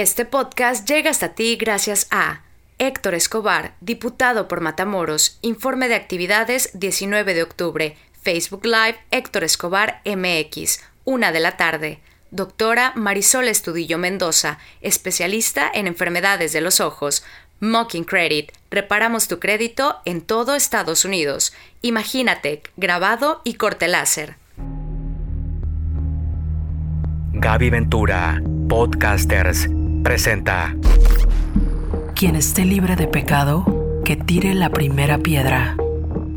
Este podcast llega hasta ti gracias a Héctor Escobar, diputado por Matamoros, informe de actividades 19 de octubre, Facebook Live Héctor Escobar MX, una de la tarde. Doctora Marisol Estudillo Mendoza, especialista en enfermedades de los ojos. Mocking Credit, reparamos tu crédito en todo Estados Unidos. Imagínate, grabado y corte láser. Gaby Ventura, Podcasters, presenta. Quien esté libre de pecado, que tire la primera piedra.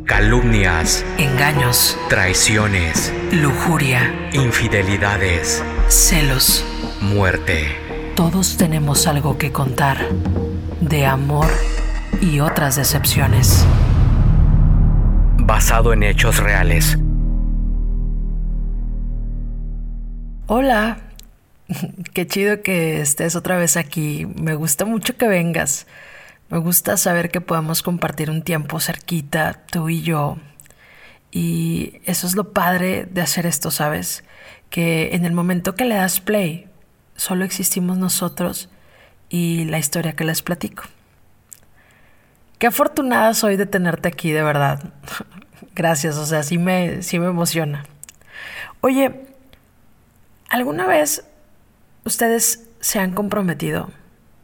Calumnias, Engaños, traiciones, lujuria, infidelidades, celos. muerte. Todos tenemos algo que contar. De amor y otras decepciones. Basado en hechos reales. Hola. Qué chido que estés otra vez aquí. Me gusta mucho que vengas. Me gusta saber que podemos compartir un tiempo cerquita, tú y yo. Y eso es lo padre de hacer esto, ¿sabes? Que en el momento que le das play, solo existimos nosotros y la historia que les platico. Qué afortunada soy de tenerte aquí, de verdad. Gracias, o sea, sí me, sí me emociona. Oye, ¿alguna vez ustedes se han comprometido?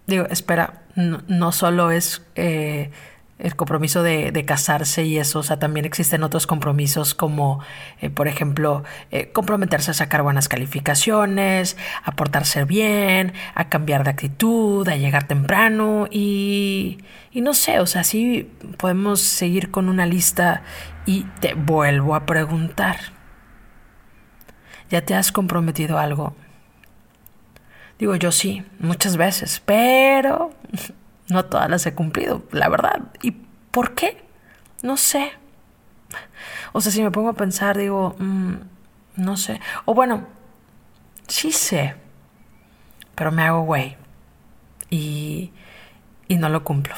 Digo, espera, no, solo es eh, el compromiso de, casarse y eso, o sea, también existen otros compromisos como, eh, por ejemplo, eh, comprometerse a sacar buenas calificaciones, a portarse bien, a cambiar de actitud, a llegar temprano y, y no sé, o sea, sí podemos seguir con una lista y te vuelvo a preguntar. ¿Ya te has comprometido algo? Digo, yo sí, muchas veces, pero no todas las he cumplido, la verdad. ¿Y por qué? No sé. O sea, si me pongo a pensar, digo, mmm, no sé. O bueno, sí sé, pero me hago güey. Y, y no lo cumplo.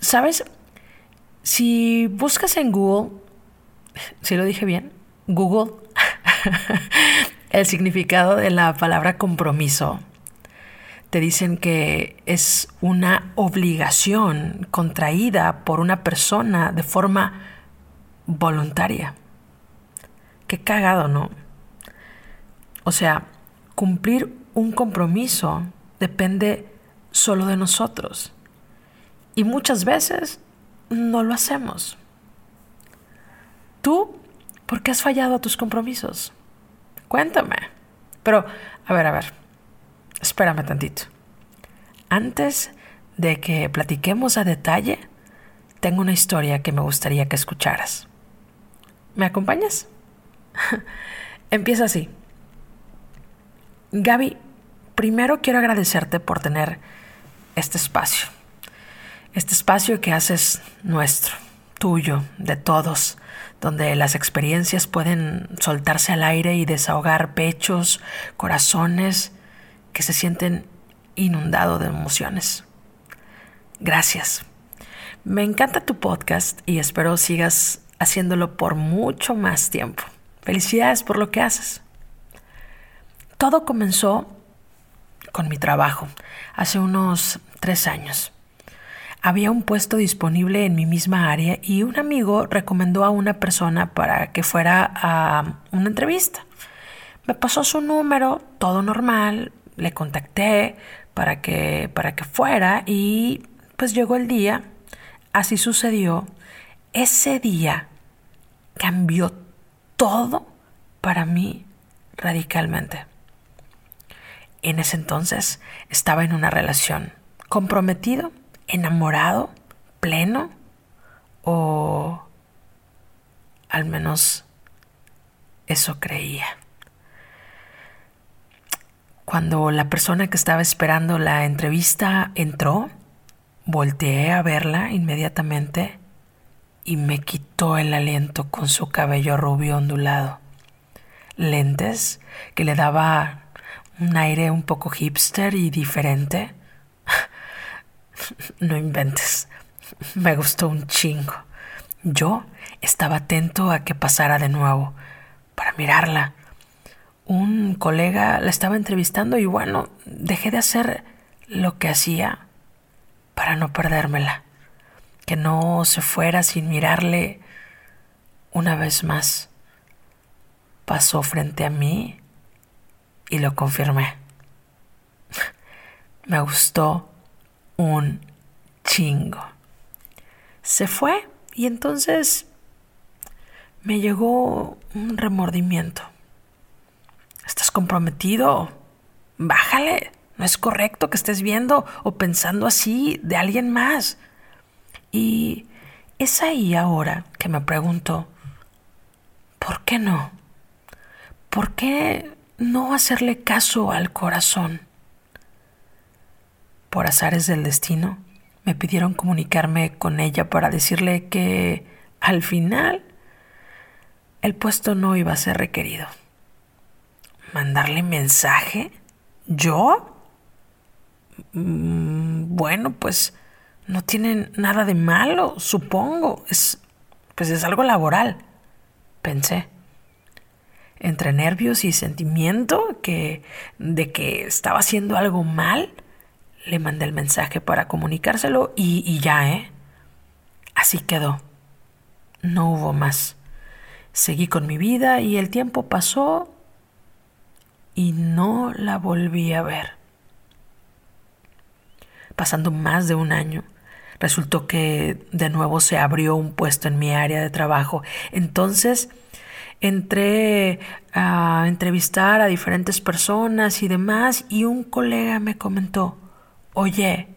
¿Sabes? Si buscas en Google, si lo dije bien, Google, el significado de la palabra compromiso, te dicen que es una obligación contraída por una persona de forma voluntaria. Qué cagado, ¿no? O sea, cumplir un compromiso depende solo de nosotros. Y muchas veces no lo hacemos. ¿Tú por qué has fallado a tus compromisos? Cuéntame. Pero, a ver, a ver, espérame tantito. Antes de que platiquemos a detalle, tengo una historia que me gustaría que escucharas. ¿Me acompañas? Empieza así. Gaby, primero quiero agradecerte por tener este espacio. Este espacio que haces nuestro, tuyo, de todos, donde las experiencias pueden soltarse al aire y desahogar pechos, corazones que se sienten inundados de emociones. Gracias. Me encanta tu podcast y espero sigas haciéndolo por mucho más tiempo. Felicidades por lo que haces. Todo comenzó con mi trabajo hace unos tres años había un puesto disponible en mi misma área y un amigo recomendó a una persona para que fuera a una entrevista. Me pasó su número, todo normal, le contacté para que, para que fuera y pues llegó el día, así sucedió. Ese día cambió todo para mí radicalmente. En ese entonces estaba en una relación comprometido enamorado, pleno, o al menos eso creía. Cuando la persona que estaba esperando la entrevista entró, volteé a verla inmediatamente y me quitó el aliento con su cabello rubio ondulado, lentes que le daba un aire un poco hipster y diferente no inventes. Me gustó un chingo. Yo estaba atento a que pasara de nuevo para mirarla. Un colega la estaba entrevistando y bueno, dejé de hacer lo que hacía para no perdérmela, que no se fuera sin mirarle una vez más. Pasó frente a mí y lo confirmé. Me gustó un chingo. Se fue y entonces me llegó un remordimiento. ¿Estás comprometido? Bájale. No es correcto que estés viendo o pensando así de alguien más. Y es ahí ahora que me pregunto, ¿por qué no? ¿Por qué no hacerle caso al corazón? Por azares del destino, me pidieron comunicarme con ella para decirle que al final el puesto no iba a ser requerido. ¿Mandarle mensaje? ¿Yo? Mm, bueno, pues no tiene nada de malo, supongo. Es, pues es algo laboral, pensé. Entre nervios y sentimiento que, de que estaba haciendo algo mal, le mandé el mensaje para comunicárselo y, ya, ¿eh? Así quedó. No hubo más. Seguí con mi vida y el tiempo pasó y no la volví a ver. Pasando más de un año, resultó que de nuevo se abrió un puesto en mi área de trabajo. Entonces entré a entrevistar a diferentes personas y demás y un colega me comentó, oye,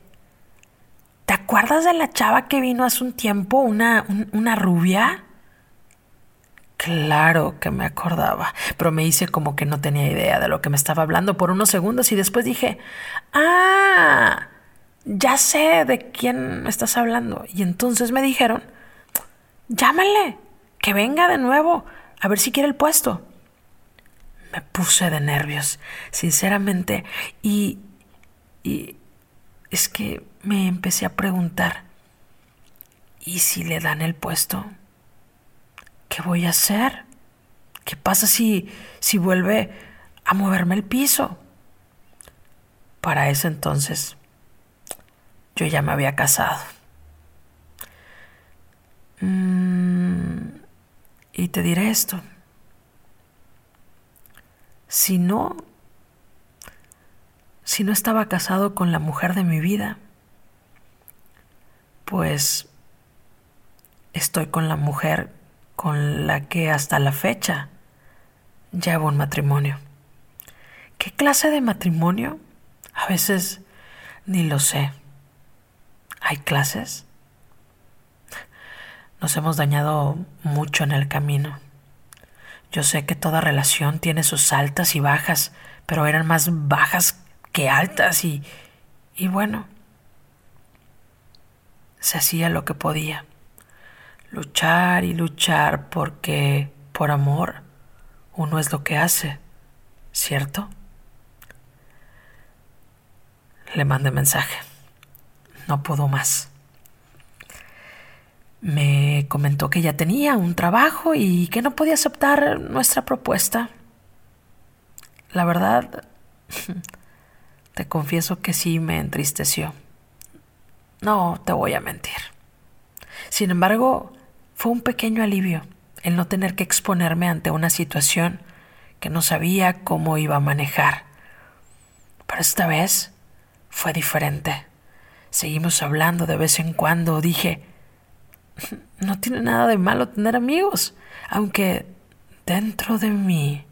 ¿te acuerdas de la chava que vino hace un tiempo, una, una rubia? Claro que me acordaba, pero me hice como que no tenía idea de lo que me estaba hablando por unos segundos y después dije, ah, ya sé de quién estás hablando. Y entonces me dijeron, llámale, que venga de nuevo, a ver si quiere el puesto. Me puse de nervios, sinceramente, y, y es que me empecé a preguntar, ¿y si le dan el puesto? ¿Qué voy a hacer? ¿Qué pasa si, si vuelve a moverme el piso? Para ese entonces yo ya me había casado. Mm, y te diré esto. Si no, si no estaba casado con la mujer de mi vida, pues estoy con la mujer con la que hasta la fecha llevo un matrimonio. ¿Qué clase de matrimonio? A veces ni lo sé. ¿Hay clases? Nos hemos dañado mucho en el camino. Yo sé que toda relación tiene sus altas y bajas, pero eran más bajas que altas y, y bueno, se hacía lo que podía luchar y luchar porque por amor uno es lo que hace, ¿cierto? Le mandé mensaje. No pudo más. Me comentó que ya tenía un trabajo y que no podía aceptar nuestra propuesta. La verdad, te confieso que sí me entristeció. No te voy a mentir. Sin embargo, fue un pequeño alivio el no tener que exponerme ante una situación que no sabía cómo iba a manejar. Pero esta vez fue diferente. Seguimos hablando de vez en cuando. Dije, no tiene nada de malo tener amigos, aunque dentro de mí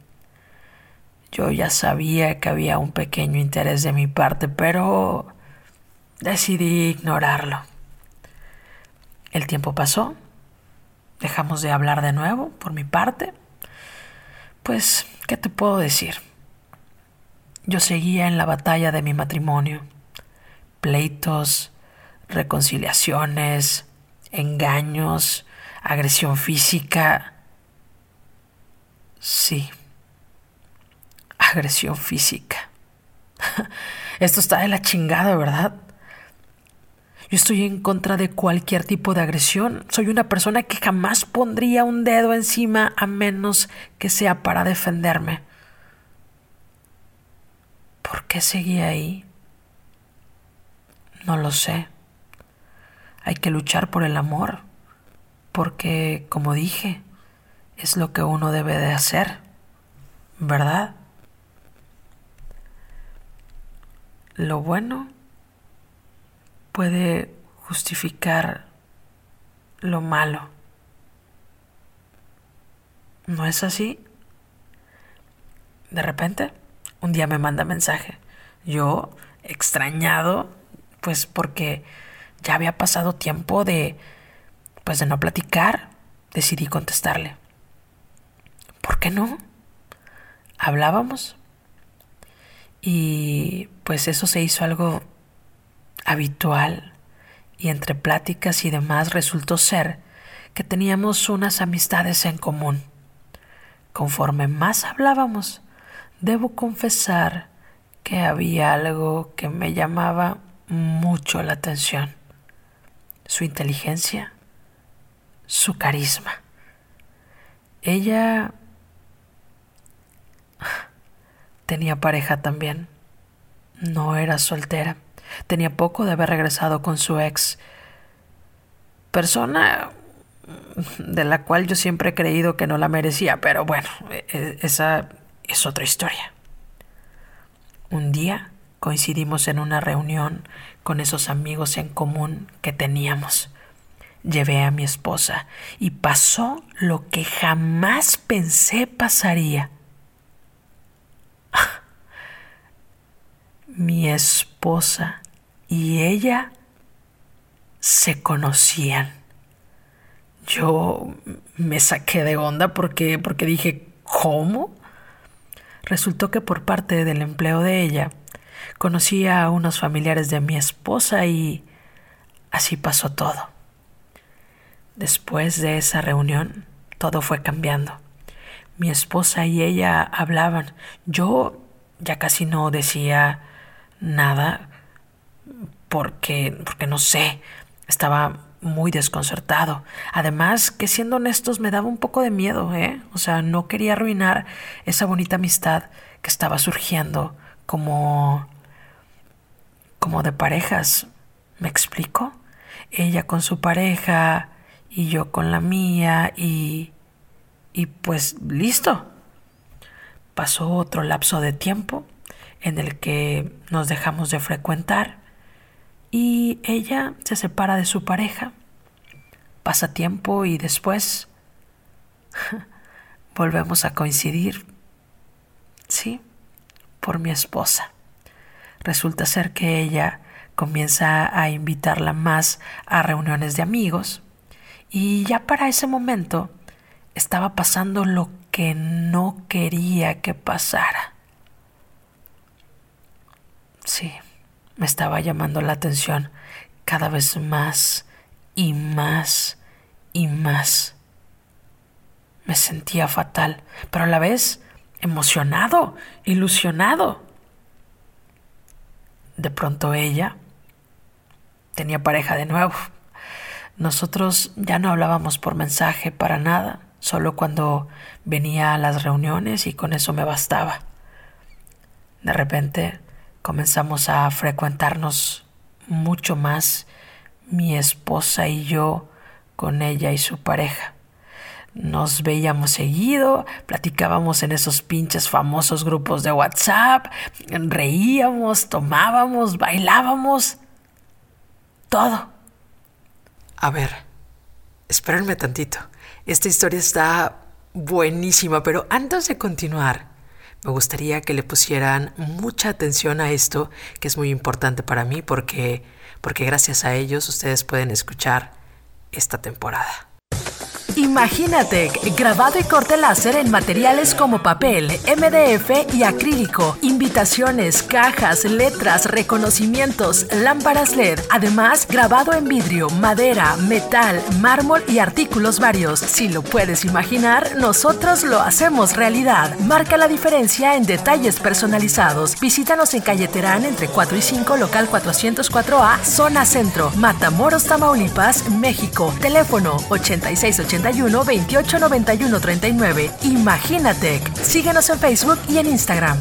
yo ya sabía que había un pequeño interés de mi parte, pero decidí ignorarlo. El tiempo pasó dejamos de hablar de nuevo, por mi parte. Pues, ¿qué te puedo decir? Yo seguía en la batalla de mi matrimonio. Pleitos, reconciliaciones, engaños, agresión física. Sí, agresión física. Esto está de la chingada, ¿verdad? Yo estoy en contra de cualquier tipo de agresión. Soy una persona que jamás pondría un dedo encima a menos que sea para defenderme. ¿Por qué seguía ahí? No lo sé. Hay que luchar por el amor, porque, como dije, es lo que uno debe de hacer, ¿verdad? Lo bueno puede justificar lo malo. ¿No es así? De repente, un día me manda mensaje. Yo, extrañado, pues porque ya había pasado tiempo de pues de no platicar, decidí contestarle. ¿Por qué no? Hablábamos. Y pues eso se hizo algo habitual y entre pláticas y demás resultó ser que teníamos unas amistades en común. Conforme más hablábamos, debo confesar que había algo que me llamaba mucho la atención. Su inteligencia, su carisma. Ella tenía pareja también. No era soltera. Tenía poco de haber regresado con su ex. Persona de la cual yo siempre he creído que no la merecía, pero bueno, e, e, esa es otra historia. Un día coincidimos en una reunión con esos amigos en común que teníamos. Llevé a mi esposa y pasó lo que jamás pensé pasaría. Mi esposa y ella se conocían. Yo me saqué de onda porque, porque dije, ¿cómo? Resultó que por parte del empleo de ella conocía a unos familiares de mi esposa y así pasó todo. Después de esa reunión, todo fue cambiando. Mi esposa y ella hablaban. Yo ya casi no decía nada porque, porque no sé, estaba muy desconcertado. Además, que siendo honestos, me daba un poco de miedo, ¿eh? O sea, no quería arruinar esa bonita amistad que estaba surgiendo como. como de parejas. ¿Me explico? Ella con su pareja y yo con la mía y. y pues listo. Pasó otro lapso de tiempo en el que nos dejamos de frecuentar y ella se separa de su pareja, pasa tiempo y después volvemos a coincidir, sí, por mi esposa. Resulta ser que ella comienza a invitarla más a reuniones de amigos y ya para ese momento estaba pasando lo que no quería que pasara. Sí, me estaba llamando la atención cada vez más y más y más. Me sentía fatal, pero a la vez emocionado, ilusionado. De pronto ella tenía pareja de nuevo. Nosotros ya no hablábamos por mensaje para nada, solo cuando venía a las reuniones y con eso me bastaba. De repente comenzamos a frecuentarnos mucho más mi esposa y yo con ella y su pareja. Nos veíamos seguido, platicábamos en esos pinches famosos grupos de WhatsApp, reíamos, tomábamos, bailábamos, todo. A ver, espérenme tantito. Esta historia está buenísima, pero antes de continuar, me gustaría que le pusieran mucha atención a esto, que es muy importante para mí porque, porque gracias a ellos ustedes pueden escuchar esta temporada. Imagínate, grabado y corte láser en materiales como papel, MDF y acrílico, invitaciones, cajas, letras, reconocimientos, lámparas LED, además grabado en vidrio, madera, metal, mármol y artículos varios. Si lo puedes imaginar, nosotros lo hacemos realidad. Marca la diferencia en detalles personalizados. Visítanos en Calle Terán entre 4 y 5, local 404A, zona centro, Matamoros, Tamaulipas, México. Teléfono 8680 81 28 91 39. Imagínate. Síguenos en Facebook y en Instagram.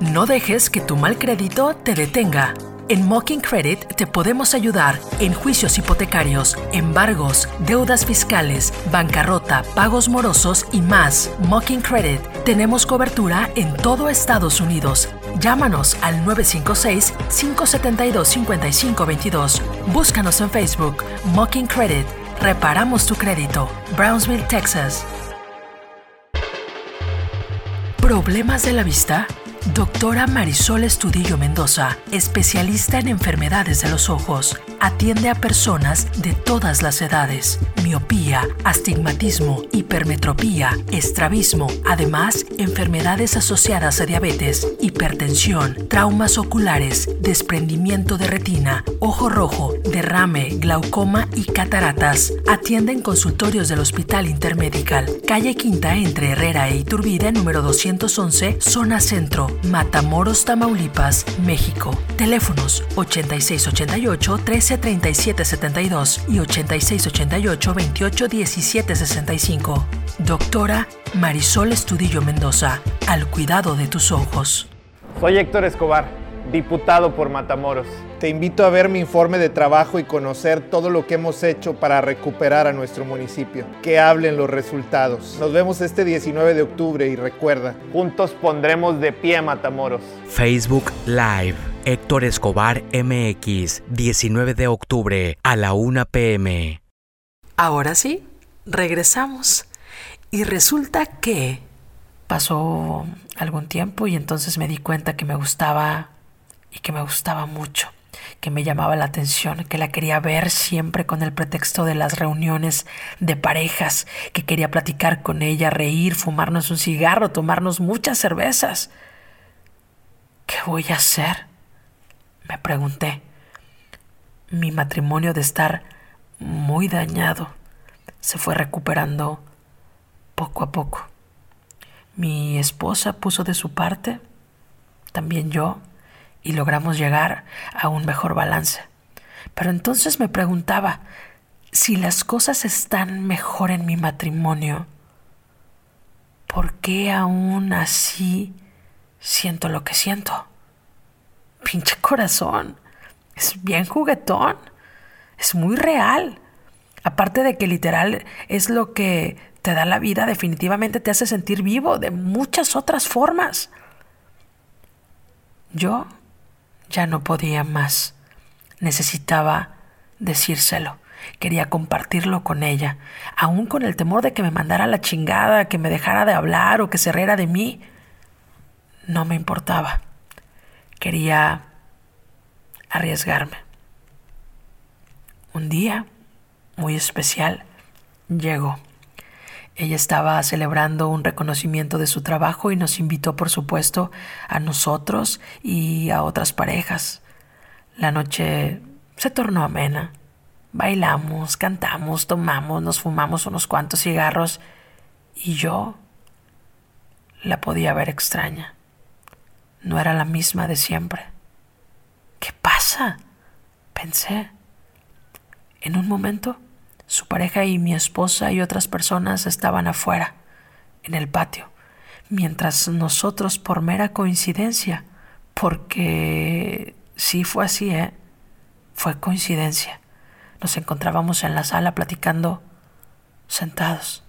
No dejes que tu mal crédito te detenga. En Mocking Credit te podemos ayudar en juicios hipotecarios, embargos, deudas fiscales, bancarrota, pagos morosos y más. Mocking Credit. Tenemos cobertura en todo Estados Unidos. Llámanos al 956-572-5522. Búscanos en Facebook. Mocking Credit. Reparamos tu crédito. Brownsville, Texas. ¿Problemas de la vista? Doctora Marisol Estudillo Mendoza, especialista en enfermedades de los ojos, atiende a personas de todas las edades, miopía, astigmatismo, hipermetropía, estrabismo, además enfermedades asociadas a diabetes, hipertensión, traumas oculares, desprendimiento de retina, ojo rojo, derrame, glaucoma y cataratas. Atiende en consultorios del Hospital Intermedical, calle Quinta entre Herrera e Iturbide, número 211, zona centro, Matamoros, Tamaulipas, México. Teléfonos 8688 133772 y 8688 281765. Doctora Marisol Estudillo Mendoza, al cuidado de tus ojos. Soy Héctor Escobar, diputado por Matamoros. Te invito a ver mi informe de trabajo y conocer todo lo que hemos hecho para recuperar a nuestro municipio. Que hablen los resultados. Nos vemos este 19 de octubre y recuerda, juntos pondremos de pie a Matamoros. Facebook Live. Héctor Escobar MX, 19 de octubre a la 1 pm. Ahora sí, regresamos. Y resulta que... Pasó algún tiempo y entonces me di cuenta que me gustaba y que me gustaba mucho, que me llamaba la atención, que la quería ver siempre con el pretexto de las reuniones de parejas, que quería platicar con ella, reír, fumarnos un cigarro, tomarnos muchas cervezas. ¿Qué voy a hacer? Me pregunté. Mi matrimonio de estar muy dañado se fue recuperando poco a poco. Mi esposa puso de su parte, también yo, y logramos llegar a un mejor balance. Pero entonces me preguntaba, si las cosas están mejor en mi matrimonio, ¿por qué aún así siento lo que siento? Pinche corazón, es bien juguetón, es muy real. Aparte de que literal es lo que te da la vida, definitivamente te hace sentir vivo de muchas otras formas. Yo ya no podía más. Necesitaba decírselo. Quería compartirlo con ella, aún con el temor de que me mandara la chingada, que me dejara de hablar o que se riera de mí. No me importaba. Quería arriesgarme. Un día muy especial llegó. Ella estaba celebrando un reconocimiento de su trabajo y nos invitó, por supuesto, a nosotros y a otras parejas. La noche se tornó amena. Bailamos, cantamos, tomamos, nos fumamos unos cuantos cigarros y yo la podía ver extraña. No era la misma de siempre. ¿Qué pasa? Pensé. En un momento su pareja y mi esposa y otras personas estaban afuera, en el patio, mientras nosotros por mera coincidencia, porque sí fue así, ¿eh? Fue coincidencia. Nos encontrábamos en la sala platicando sentados.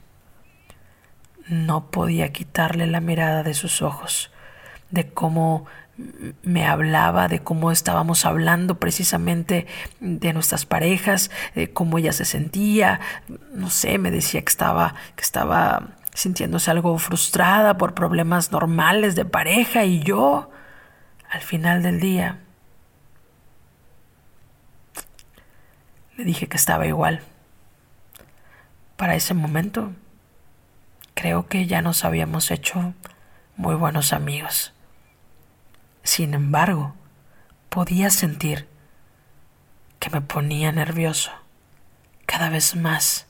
No podía quitarle la mirada de sus ojos, de cómo me hablaba de cómo estábamos hablando precisamente de nuestras parejas, de cómo ella se sentía, no sé, me decía que estaba, que estaba sintiéndose algo frustrada por problemas normales de pareja y yo, al final del día, le dije que estaba igual. Para ese momento, creo que ya nos habíamos hecho muy buenos amigos. Sin embargo, podía sentir que me ponía nervioso cada vez más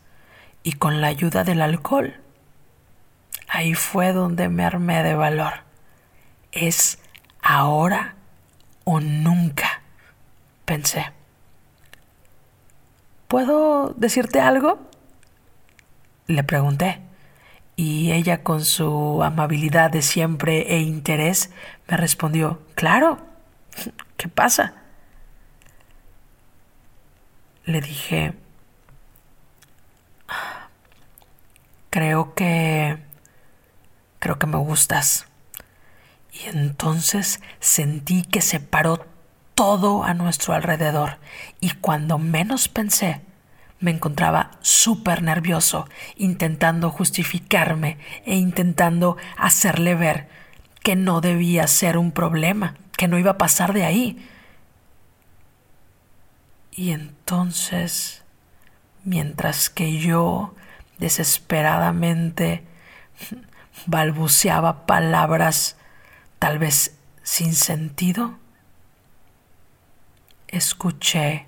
y con la ayuda del alcohol. Ahí fue donde me armé de valor. Es ahora o nunca, pensé. ¿Puedo decirte algo? Le pregunté, y ella con su amabilidad de siempre e interés Me respondió, claro, ¿qué pasa? Le dije, creo que, creo que me gustas. Y entonces sentí que se paró todo a nuestro alrededor y cuando menos pensé, me encontraba súper nervioso, intentando justificarme e intentando hacerle ver que no debía ser un problema, que no iba a pasar de ahí. Y entonces, mientras que yo desesperadamente balbuceaba palabras tal vez sin sentido, escuché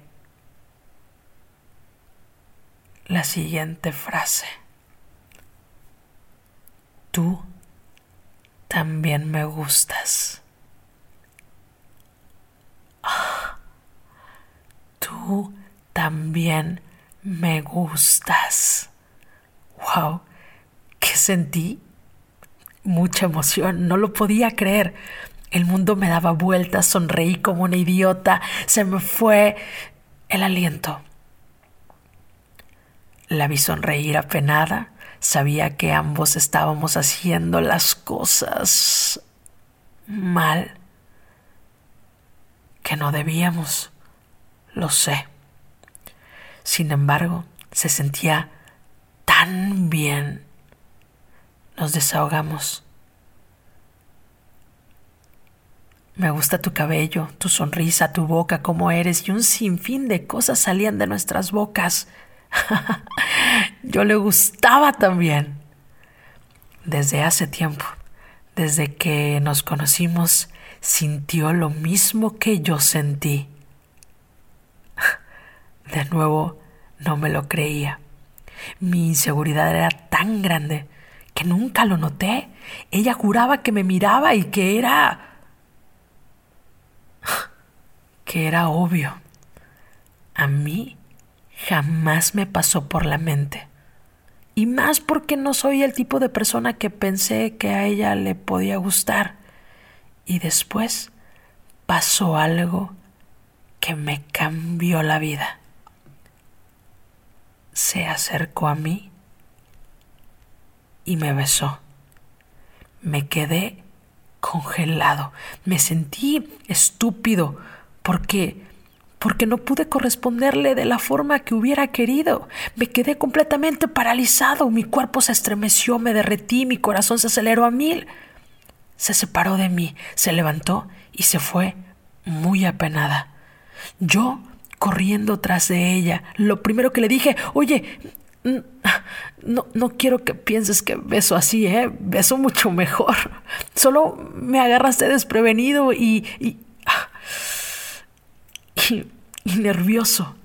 la siguiente frase. Tú también me gustas. tú también me gustas. ¡Wow! ¿Qué sentí? Mucha emoción, no lo podía creer. El mundo me daba vueltas, sonreí como una idiota, se me fue el aliento. La vi sonreír apenada, sabía que ambos estábamos haciendo las cosas mal, que no debíamos, lo sé. Sin embargo, se sentía tan bien. Nos desahogamos. Me gusta tu cabello, tu sonrisa, tu boca, cómo eres y un sinfín de cosas salían de nuestras bocas. Yo le gustaba también. Desde hace tiempo, desde que nos conocimos, sintió lo mismo que yo sentí. De nuevo, no me lo creía. Mi inseguridad era tan grande que nunca lo noté. Ella juraba que me miraba y que era que era obvio. A mí jamás me pasó por la mente. Y más porque no soy el tipo de persona que pensé que a ella le podía gustar. Y después pasó algo que me cambió la vida. Se acercó a mí y me besó. Me quedé congelado. Me sentí estúpido porque porque no pude corresponderle de la forma que hubiera querido. Me quedé completamente paralizado, mi cuerpo se estremeció, me derretí, mi corazón se aceleró a mil. Se separó de mí, se levantó y se fue muy apenada. Yo corriendo tras de ella, lo primero que le dije, oye, no, no quiero que pienses que beso así, ¿eh? Beso mucho mejor. Solo me agarraste desprevenido y, y, y, nervioso.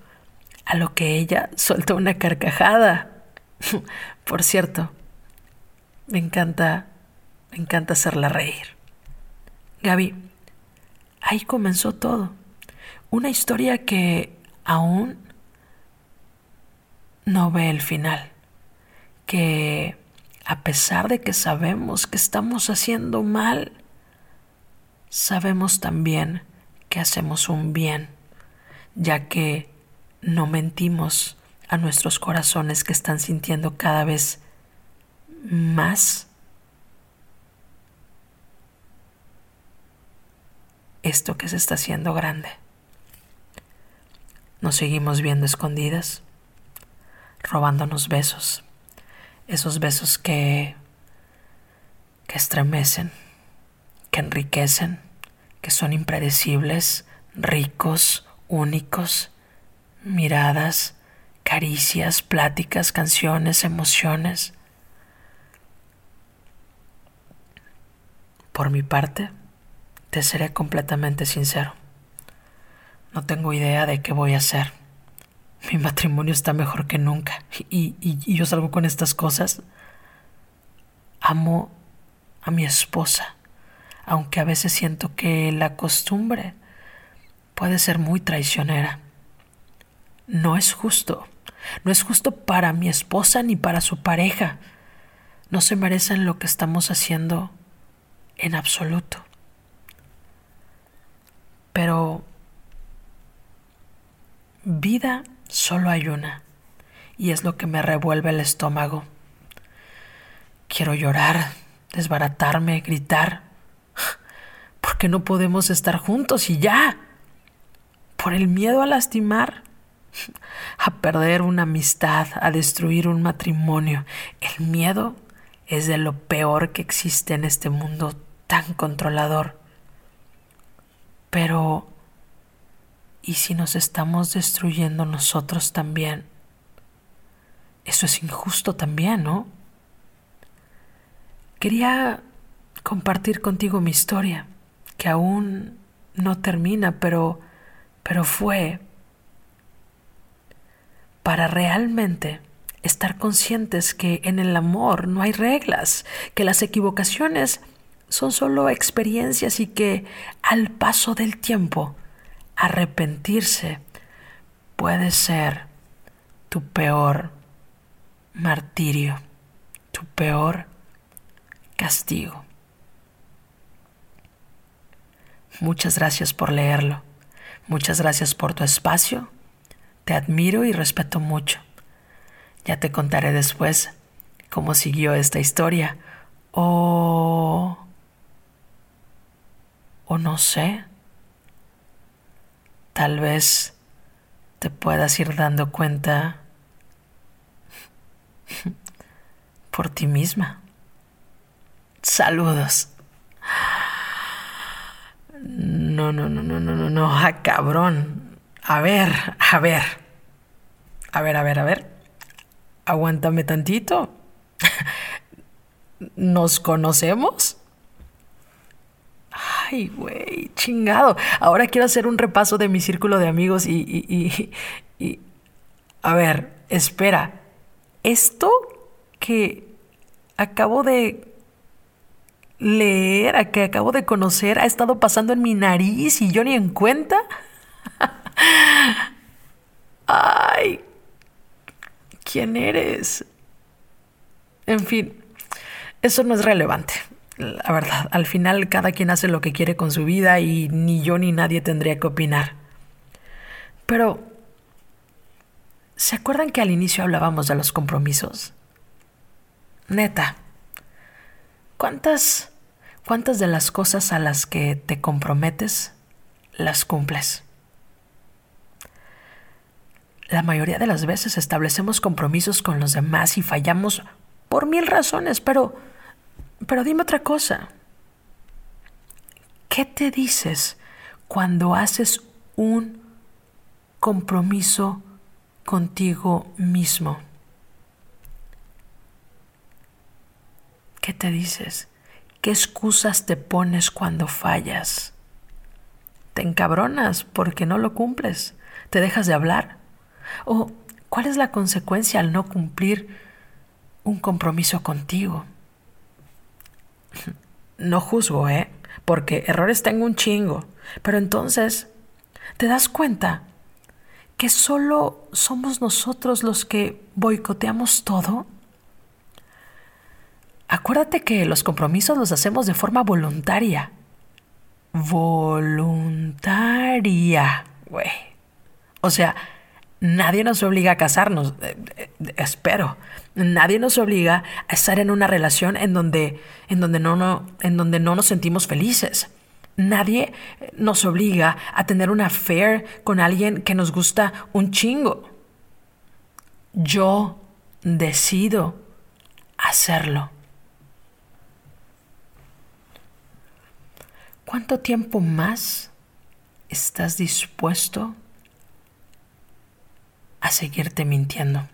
A lo que ella soltó una carcajada. Por cierto, me encanta, me encanta hacerla reír. Gaby, ahí comenzó todo. Una historia que aún no ve el final, que a pesar de que sabemos que estamos haciendo mal, sabemos también que hacemos un bien, ya que no mentimos a nuestros corazones que están sintiendo cada vez más esto que se está haciendo grande. Nos seguimos viendo escondidas robándonos besos, esos besos que, que estremecen, que enriquecen, que son impredecibles, ricos, únicos, miradas, caricias, pláticas, canciones, emociones. Por mi parte, te seré completamente sincero. No tengo idea de qué voy a hacer mi matrimonio está mejor que nunca y, yo salgo con estas cosas. Amo a mi esposa, aunque a veces siento que la costumbre puede ser muy traicionera. No es justo. No es justo para mi esposa ni para su pareja. No se merecen lo que estamos haciendo en absoluto. Pero vida solo hay una, y es lo que me revuelve el estómago. Quiero llorar, desbaratarme, gritar. ¿Por qué no podemos estar juntos y ya? ¿Por el miedo a lastimar? A perder una amistad, a destruir un matrimonio. El miedo es de lo peor que existe en este mundo tan controlador. Pero, ¿y si nos estamos destruyendo nosotros también? Eso es injusto también, ¿no? Quería compartir contigo mi historia, que aún no termina, pero, pero fue para realmente estar conscientes que en el amor no hay reglas, que las equivocaciones son solo experiencias y que al paso del tiempo arrepentirse puede ser tu peor martirio, tu peor castigo. Muchas gracias por leerlo. Muchas gracias por tu espacio. Te admiro y respeto mucho. Ya te contaré después cómo siguió esta historia. O o no sé, tal vez te puedas ir dando cuenta por ti misma. Saludos. No, no, no, no, no, no, no, ah, cabrón. A ver, a ver. A ver, a ver, a ver. Aguántame tantito. ¿Nos conocemos? ay, güey, chingado. Ahora quiero hacer un repaso de mi círculo de amigos y, y, y, A ver, espera. Esto que acabo de leer, que acabo de conocer, ha estado pasando en mi nariz y yo ni en cuenta. Ay, ¿quién eres? En fin, eso no es relevante la verdad, al final cada quien hace lo que quiere con su vida y ni yo ni nadie tendría que opinar. Pero, ¿se acuerdan que al inicio hablábamos de los compromisos? Neta, ¿cuántas, cuántas de las cosas a las que te comprometes las cumples? La mayoría de las veces establecemos compromisos con los demás y fallamos por mil razones, pero pero dime otra cosa. ¿Qué te dices cuando haces un compromiso contigo mismo? ¿Qué te dices? ¿Qué excusas te pones cuando fallas? ¿Te encabronas porque no lo cumples? ¿Te dejas de hablar? ¿O cuál es la consecuencia al no cumplir un compromiso contigo? No juzgo, ¿eh? Porque errores tengo un chingo. Pero entonces, ¿te das cuenta que solo somos nosotros los que boicoteamos todo? Acuérdate que los compromisos los hacemos de forma voluntaria. Voluntaria, güey. O sea, nadie nos obliga a casarnos, eh, eh, espero. Nadie nos obliga a estar en una relación en donde, en donde, no, no, en donde no nos sentimos felices. Nadie nos obliga a tener una affair con alguien que nos gusta un chingo. Yo decido hacerlo. ¿Cuánto tiempo más estás dispuesto a seguirte mintiendo?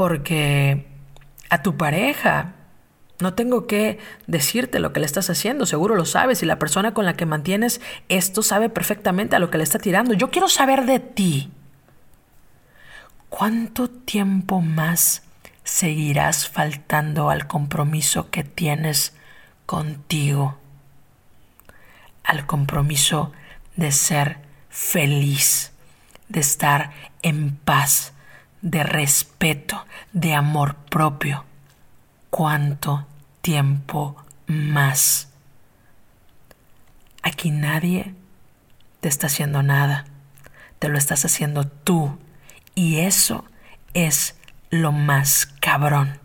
porque a tu pareja no tengo que decirte lo que le estás haciendo, seguro lo sabes y la persona con la que mantienes esto sabe perfectamente a lo que le está tirando. Yo quiero saber de ti. ¿Cuánto tiempo más seguirás faltando al compromiso que tienes contigo? Al compromiso de ser feliz, de estar en paz, de respeto, de amor propio. ¿Cuánto tiempo más? Aquí nadie te está haciendo nada. Te lo estás haciendo tú. Y eso es lo más cabrón.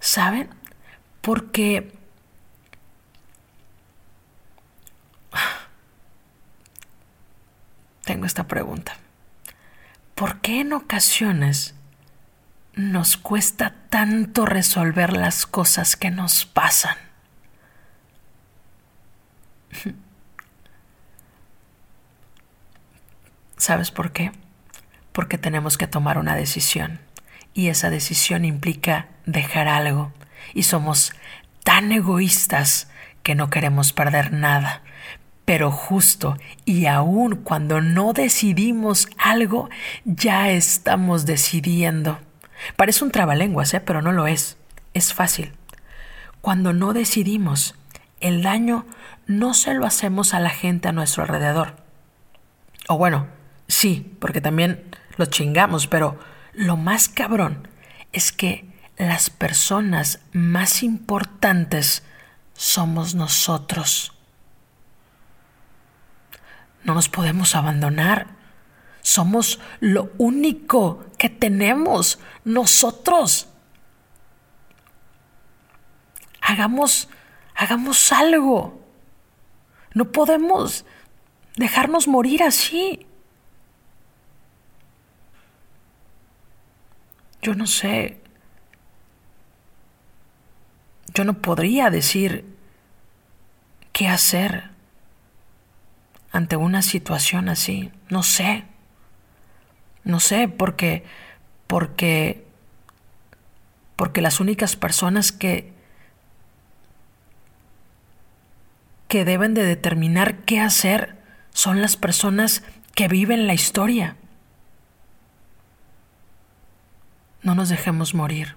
¿Saben? Porque tengo esta pregunta. ¿Por qué en ocasiones nos cuesta tanto resolver las cosas que nos pasan? ¿Sabes por qué? Porque tenemos que tomar una decisión y esa decisión implica dejar algo y somos tan egoístas que no queremos perder nada. Pero justo y aún cuando no decidimos algo, ya estamos decidiendo. Parece un trabalenguas, ¿eh? pero no lo es. Es fácil. Cuando no decidimos, el daño no se lo hacemos a la gente a nuestro alrededor. O bueno, sí, porque también lo chingamos, pero lo más cabrón es que las personas más importantes somos nosotros. No nos podemos abandonar. Somos lo único que tenemos nosotros. Hagamos, hagamos algo. No podemos dejarnos morir así. Yo no sé. Yo no podría decir qué hacer ante una situación así. No sé. No sé, porque, porque, porque las únicas personas que, que deben de determinar qué hacer son las personas que viven la historia. No nos dejemos morir.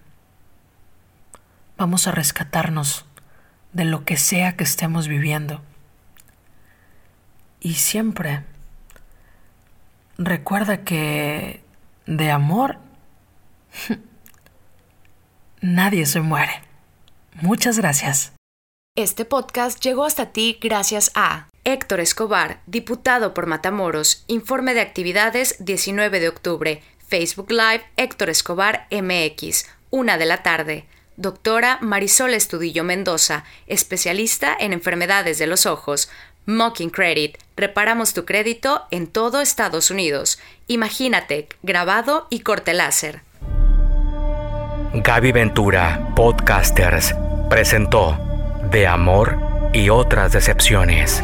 Vamos a rescatarnos de lo que sea que estemos viviendo. Y siempre recuerda que de amor nadie se muere. Muchas gracias. Este podcast llegó hasta ti gracias a Héctor Escobar, diputado por Matamoros, informe de actividades 19 de octubre, Facebook Live Héctor Escobar MX, una de la tarde. Doctora Marisol Estudillo Mendoza, especialista en enfermedades de los ojos. Mocking Credit. Reparamos tu crédito en todo Estados Unidos. Imagínate, grabado y corte láser. Gaby Ventura, Podcasters, presentó De Amor y otras decepciones.